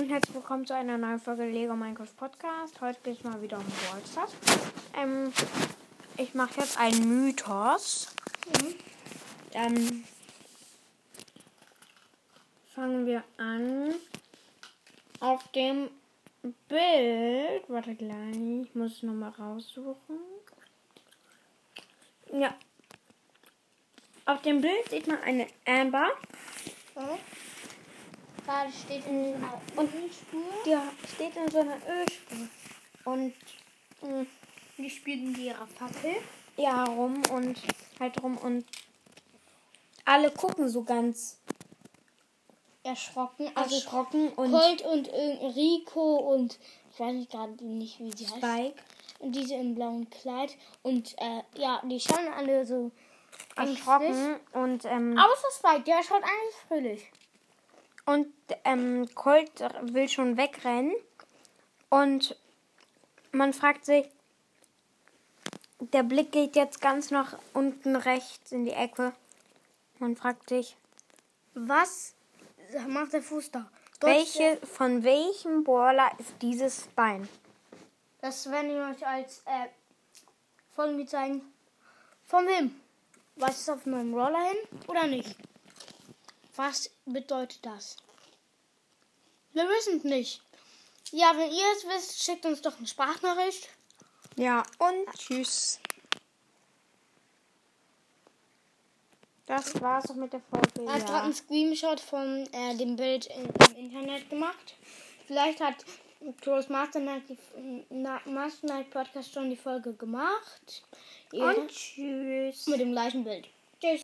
und herzlich willkommen zu einer neuen Folge Lego Minecraft Podcast. Heute geht es mal wieder um Brawl Stars. Ähm, ich mache jetzt einen Mythos. Mhm. Dann fangen wir an. Auf dem Bild, warte gleich, ich muss es nochmal raussuchen. Ja. Auf dem Bild sieht man eine Amber. Gerade steht in einer Und Ölspur. die steht in so einer Ölspur. Und mh, Die spielt mit ihrer Fackel. ja, rum und halt rum und alle gucken so ganz Erschrocken. Also erschrocken und Colt und äh, Rico und ich weiß nicht gerade nicht, wie sie heißt. Spike Und diese im blauen Kleid. Und äh, ja, die schauen alle so erschrocken und ähm, Außer Spike, der schaut eigentlich fröhlich. Und ähm, Colt will schon wegrennen und man fragt sich, der Blick geht jetzt ganz nach unten rechts in die Ecke. Man fragt sich, Was macht der Fuß da? welche von welchem Brawler ist dieses Bein? Das werde ich euch als äh, Folge zeigen. Von wem? Was ist auf meinem Roller hin oder nicht? Was bedeutet das? Wir wissen es nicht. Ja, wenn ihr es wisst, schickt uns doch eine Sprachnachricht. Ja, und tschüss. Das war's auch mit der Folge. Er hat gerade Ja. einen Screenshot von äh, dem Bild in, im Internet gemacht. Vielleicht hat Crows Master Night, die, na, Master Night Podcast schon die Folge gemacht. Ja, Und tschüss. mit dem gleichen Bild.